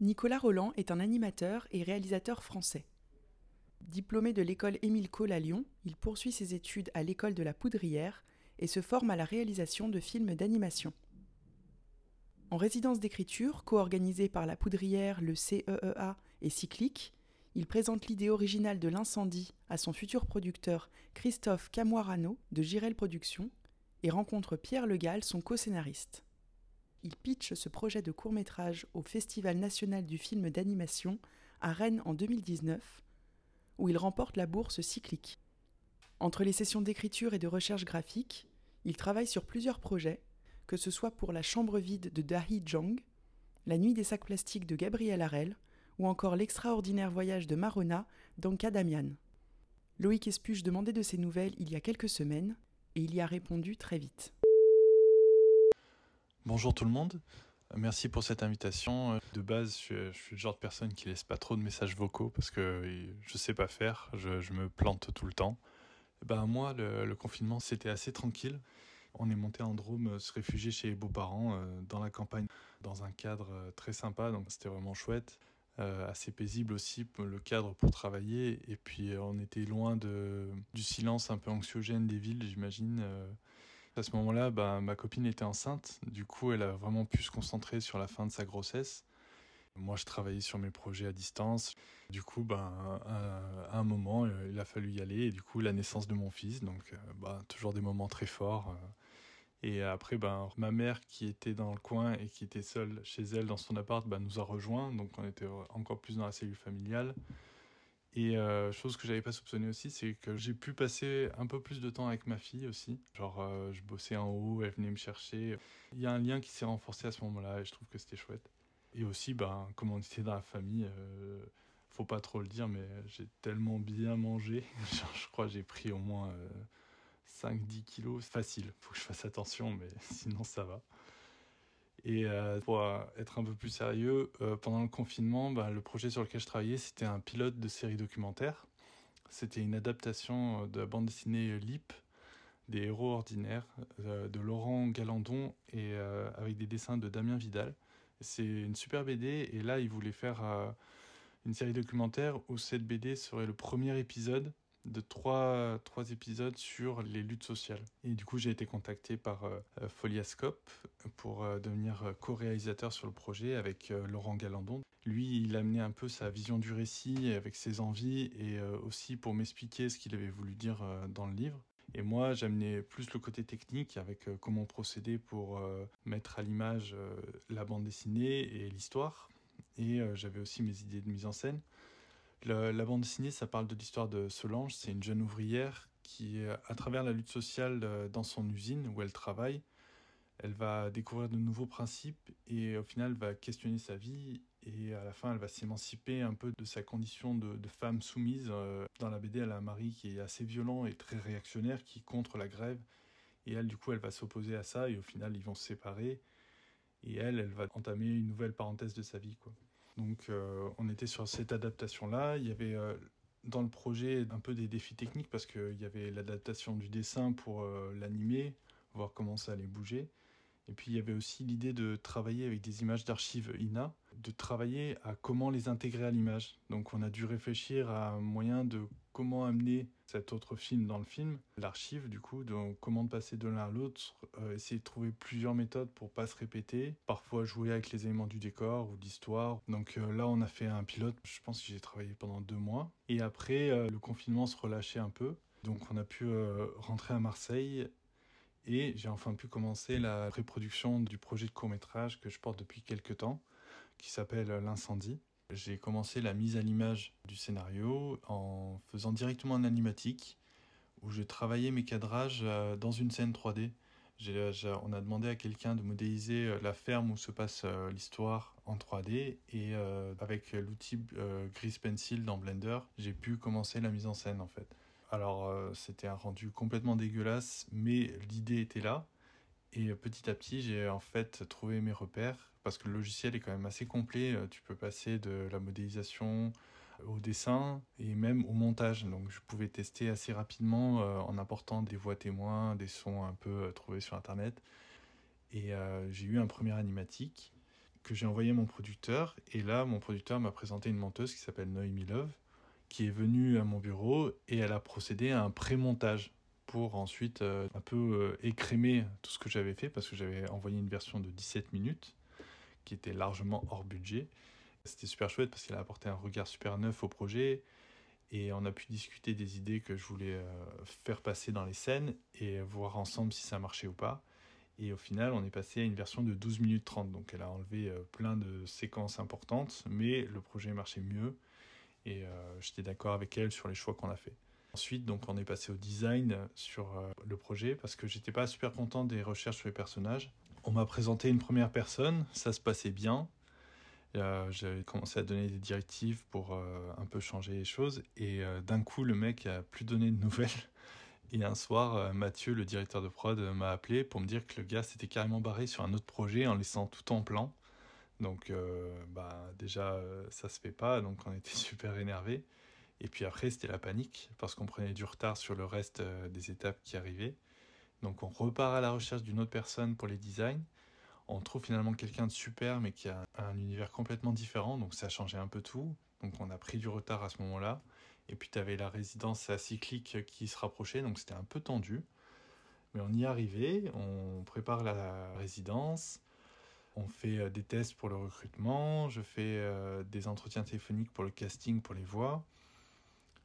Nicolas Roland est un animateur et réalisateur français. Diplômé de l'école Émile Cole à Lyon, il poursuit ses études à l'école de la Poudrière et se forme à la réalisation de films d'animation. En résidence d'écriture, co-organisée par la Poudrière, le CEEA et Cyclique, il présente l'idée originale de l'incendie à son futur producteur Christophe Camoirano de Girel Productions et rencontre Pierre Legal, son co-scénariste. Il pitch ce projet de court-métrage au Festival national du film d'animation à Rennes en 2019, où il remporte la bourse cyclique. Entre les sessions d'écriture et de recherche graphique, il travaille sur plusieurs projets, que ce soit pour La chambre vide de Dahi Jong, La nuit des sacs plastiques de Gabriel Harel, ou encore L'extraordinaire voyage de Marona d'Anka Damian. Loïc Espuche demandait de ses nouvelles il y a quelques semaines, et il y a répondu très vite. Bonjour tout le monde, merci pour cette invitation. De base, je suis, le genre de personne qui laisse pas trop de messages vocaux parce que je sais pas faire, je, me plante tout le temps. Ben moi, le, confinement, c'était assez tranquille. On est monté en Drôme, euh, se réfugier chez les beaux-parents euh, dans la campagne, dans un cadre euh, très sympa, donc c'était vraiment chouette. assez paisible aussi le cadre pour travailler et puis on était loin de, du silence un peu anxiogène des villes j'imagine à ce moment-là, bah, ma copine était enceinte. Du coup, elle a vraiment pu se concentrer sur la fin de sa grossesse. Moi, je travaillais sur mes projets à distance. Du coup, ben, à un moment, il a fallu y aller. Et du coup, la naissance de mon fils. Donc, euh, bah, toujours des moments très forts. Euh. Et après, ben, ma mère, qui était dans le coin et qui était seule chez elle dans son appart, ben, nous a rejoints. Donc, on était encore plus dans la cellule familiale. Et euh, chose que j'avais pas soupçonné aussi, c'est que j'ai pu passer un peu plus de temps avec ma fille aussi. Genre, euh, je bossais en haut, elle venait me chercher. Il y a un lien qui s'est renforcé à ce moment-là et je trouve que c'était chouette. Et aussi, ben, comme on était dans la famille, euh, faut pas trop le dire, mais j'ai tellement bien mangé. Genre, je crois que j'ai pris au moins 5-10 kilos. Facile, faut que je fasse attention, mais sinon ça va. Et euh, pour euh, être un peu plus sérieux, euh, pendant le confinement, bah, le projet sur lequel je travaillais, c'était un pilote de série documentaire. C'était une adaptation de la bande dessinée Lip, des héros ordinaires, de Laurent Galandon, et avec des dessins de Damien Vidal. C'est une super BD, et là, il voulait faire une série documentaire où cette BD serait le premier épisode de trois, trois épisodes sur les luttes sociales. Et du coup, j'ai été contacté par euh, Foliascope pour euh, devenir co-réalisateur sur le projet avec euh, Laurent Galandon. Lui, il a amené un peu sa vision du récit avec ses envies et aussi pour m'expliquer ce qu'il avait voulu dire dans le livre. Et moi, j'amenais plus le côté technique avec comment procéder pour mettre à l'image la bande dessinée et l'histoire. Et j'avais aussi mes idées de mise en scène. La, bande dessinée, ça parle de l'histoire de Solange. C'est une jeune ouvrière qui, à travers la lutte sociale euh, dans son usine où elle travaille, elle va découvrir de nouveaux principes et au final va questionner sa vie et à la fin elle va s'émanciper un peu de sa condition de, femme soumise. Euh, dans la BD, elle a un mari qui est assez violent et très réactionnaire qui est contre la grève et elle du coup elle va s'opposer à ça et au final ils vont se séparer et elle elle va entamer une nouvelle parenthèse de sa vie quoi. Donc euh, on était sur cette adaptation-là. Il y avait euh, dans le projet un peu des défis techniques parce qu'il y avait l'adaptation du dessin pour euh, l'animer, voir comment ça allait bouger. Et puis il y avait aussi l'idée de travailler avec des images d'archives INA, de travailler à comment les intégrer à l'image. Donc on a dû réfléchir à un moyen de comment amener cet autre film dans le film, l'archive du coup, donc comment passer de l'un à l'autre, euh, essayer de trouver plusieurs méthodes pour pas se répéter, parfois jouer avec les éléments du décor ou d'histoire. Donc euh, là on a fait un pilote, je pense que j'ai travaillé pendant deux mois. Et après euh, le confinement se relâchait un peu. Donc on a pu rentrer à Marseille et j'ai enfin pu commencer la pré-production du projet de court-métrage que je porte depuis quelques temps, qui s'appelle L'incendie. J'ai commencé la mise à l'image du scénario en faisant directement un animatique, où je travaillais mes cadrages euh, dans une scène 3D. on a demandé à quelqu'un de modéliser la ferme où se passe l'histoire en 3D et avec l'outil Gris Pencil dans Blender, j'ai pu commencer la mise en scène en fait. Alors c'était un rendu complètement dégueulasse, mais l'idée était là. Et petit à petit, j'ai en fait trouvé mes repères parce que le logiciel est quand même assez complet. Tu peux passer de la modélisation au dessin et même au montage. Donc je pouvais tester assez rapidement euh, en apportant des voix témoins, des sons un peu euh, trouvés sur internet. Et euh, j'ai eu un premier animatique que j'ai envoyé à mon producteur. Et là, mon producteur m'a présenté une monteuse qui s'appelle Noémie Love, qui est venue à mon bureau et elle a procédé à un pré-montage pour ensuite un peu écrémer tout ce que j'avais fait parce que j'avais envoyé une version de 17 minutes qui était largement hors budget. C'était super chouette parce qu'il a apporté un regard super neuf au projet et on a pu discuter des idées que je voulais euh, faire passer dans les scènes et voir ensemble si ça marchait ou pas. Et au final, on est passé à une version de 12 minutes 30. Donc elle a enlevé euh, plein de séquences importantes, mais le projet marchait mieux. Et euh, j'étais d'accord avec elle sur les choix qu'on a fait. Ensuite, donc, on est passé au design sur le projet parce que j'étais pas super content des recherches sur les personnages. On m'a présenté une première personne, ça se passait bien. Euh, j'avais commencé à donner des directives pour euh, un peu changer les choses. Et euh, d'un coup, le mec a plus donné de nouvelles. Et un soir, Mathieu, le directeur de prod, m'a appelé pour me dire que le gars s'était carrément barré sur un autre projet en laissant tout en plan. Donc, bah, déjà, ça se fait pas. Donc, on était super énervés. Et puis après, c'était la panique parce qu'on prenait du retard sur le reste des étapes qui arrivaient. Donc, on repart à la recherche d'une autre personne pour les designs on trouve finalement quelqu'un de super, mais qui a un univers complètement différent, donc ça a changé un peu tout. Donc on a pris du retard à ce moment-là. Et puis tu avais la résidence cyclique qui se rapprochait, donc c'était un peu tendu. Mais on y arrivé, on prépare la résidence, on fait euh, des tests pour le recrutement, je fais euh, des entretiens téléphoniques pour le casting, pour les voix.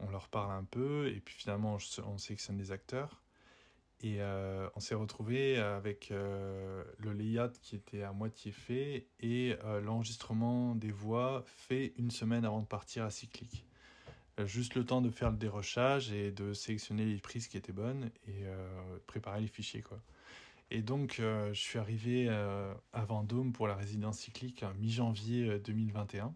On leur parle un peu, et puis finalement on sélectionne des acteurs. Et euh, on s'est retrouvé avec euh, le layout qui était à moitié fait et euh, l'enregistrement des voix fait une semaine avant de partir à Cyclic. juste le temps de faire le dérochage et de sélectionner les prises qui étaient bonnes et préparer les fichiers. Quoi. Et donc, je suis arrivé à Vendôme pour la résidence cyclique mi-janvier 2021.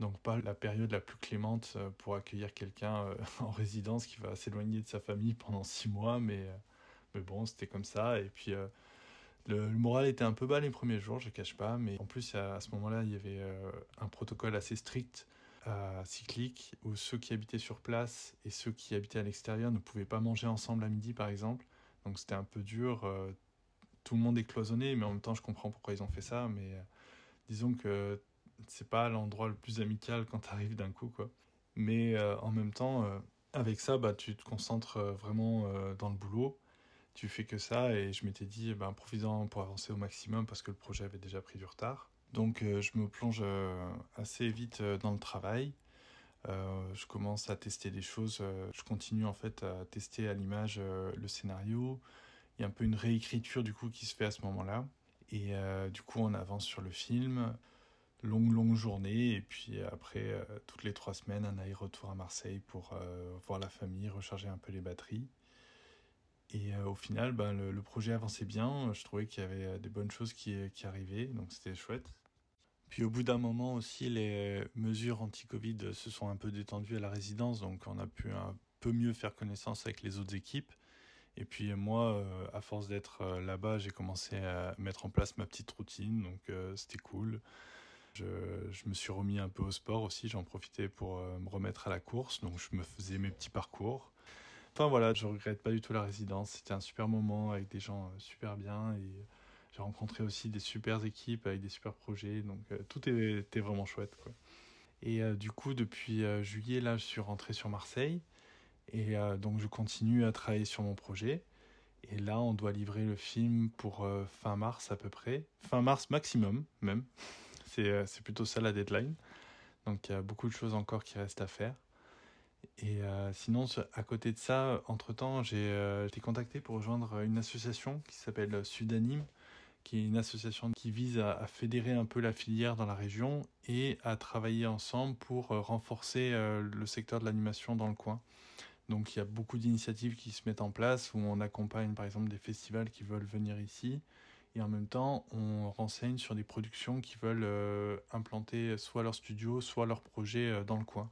Donc pas la période la plus clémente pour accueillir quelqu'un en résidence qui va s'éloigner de sa famille pendant six mois, mais mais bon, c'était comme ça. Et puis, euh, le, moral était un peu bas les premiers jours, je cache pas. Mais en plus, à, ce moment-là, il y avait euh, un protocole assez strict cyclique où ceux qui habitaient sur place et ceux qui habitaient à l'extérieur ne pouvaient pas manger ensemble à midi, par exemple. Donc c'était un peu dur. Euh, tout le monde est cloisonné, mais en même temps, je comprends pourquoi ils ont fait ça. Mais disons que c'est pas l'endroit le plus amical quand tu arrives d'un coup, quoi. Mais en même temps, avec ça, bah, tu te concentres vraiment dans le boulot tu fais que ça et je m'étais dit ben profitant pour avancer au maximum parce que le projet avait déjà pris du retard. Donc euh, je me plonge euh, assez vite euh, dans le travail. je commence à tester des choses. je continue en fait à tester à l'image le scénario. Il y a un peu une réécriture du coup qui se fait à ce moment-là. Et du coup on avance sur le film. Longue longue journée et puis après toutes les trois semaines un aller-retour à Marseille pour voir la famille, recharger un peu les batteries. Et euh, au final, ben, le, projet avançait bien. Je trouvais qu'il y avait euh, des bonnes choses qui, qui arrivaient, donc c'était chouette. Puis au bout d'un moment aussi, les mesures anti-Covid se sont un peu détendues à la résidence, donc on a pu un peu mieux faire connaissance avec les autres équipes. Et puis moi, euh, à force d'être là-bas, j'ai commencé à mettre en place ma petite routine, donc c'était cool. Je, me suis remis un peu au sport aussi, j'en profitais pour me remettre à la course, donc je me faisais mes petits parcours. Enfin voilà, je regrette pas du tout la résidence. C'était un super moment avec des gens euh, super bien et j'ai rencontré aussi des super équipes avec des super projets. Donc euh, tout était vraiment chouette. Et euh, du coup, depuis juillet, là, je suis rentré sur Marseille. Et donc je continue à travailler sur mon projet. Et là, on doit livrer le film pour fin mars à peu près. Fin mars maximum même. C'est plutôt ça la deadline. Donc il y a beaucoup de choses encore qui restent à faire. Et euh, sinon, à côté de ça, entre-temps, j'ai euh, été contacté pour rejoindre une association qui s'appelle Sudanim, qui est une association qui vise à, fédérer un peu la filière dans la région et à travailler ensemble pour euh, renforcer le secteur de l'animation dans le coin. Donc il y a beaucoup d'initiatives qui se mettent en place où on accompagne par exemple des festivals qui veulent venir ici et en même temps on renseigne sur des productions qui veulent euh, implanter soit leur studio, soit leur projet euh, dans le coin.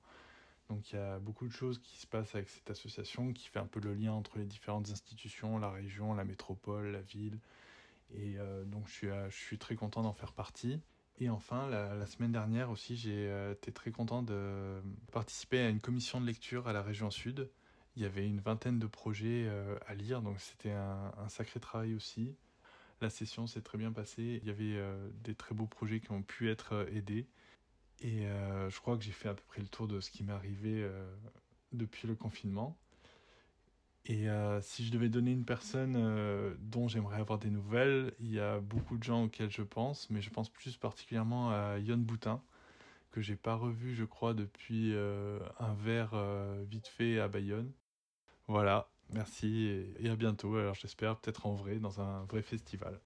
Donc il y a beaucoup de choses qui se passent avec cette association qui fait un peu le lien entre les différentes institutions, la région, la métropole, la ville. Et euh, donc je suis, très content d'en faire partie. Et enfin, la, semaine dernière aussi, j'ai été très content de participer à une commission de lecture à la région sud il y avait une vingtaine de projets à lire, donc c'était un, sacré travail aussi. La session s'est très bien passée. Il y avait euh, des très beaux projets qui ont pu être euh, aidés. Et je crois que j'ai fait à peu près le tour de ce qui m'est arrivé depuis le confinement. Et si je devais donner une personne dont j'aimerais avoir des nouvelles, il y a beaucoup de gens auxquels je pense, mais je pense plus particulièrement à Yon Boutin, que j'ai pas revu, je crois, depuis un verre vite fait à Bayonne. Voilà, merci et, à bientôt. Alors j'espère peut-être en vrai dans un vrai festival.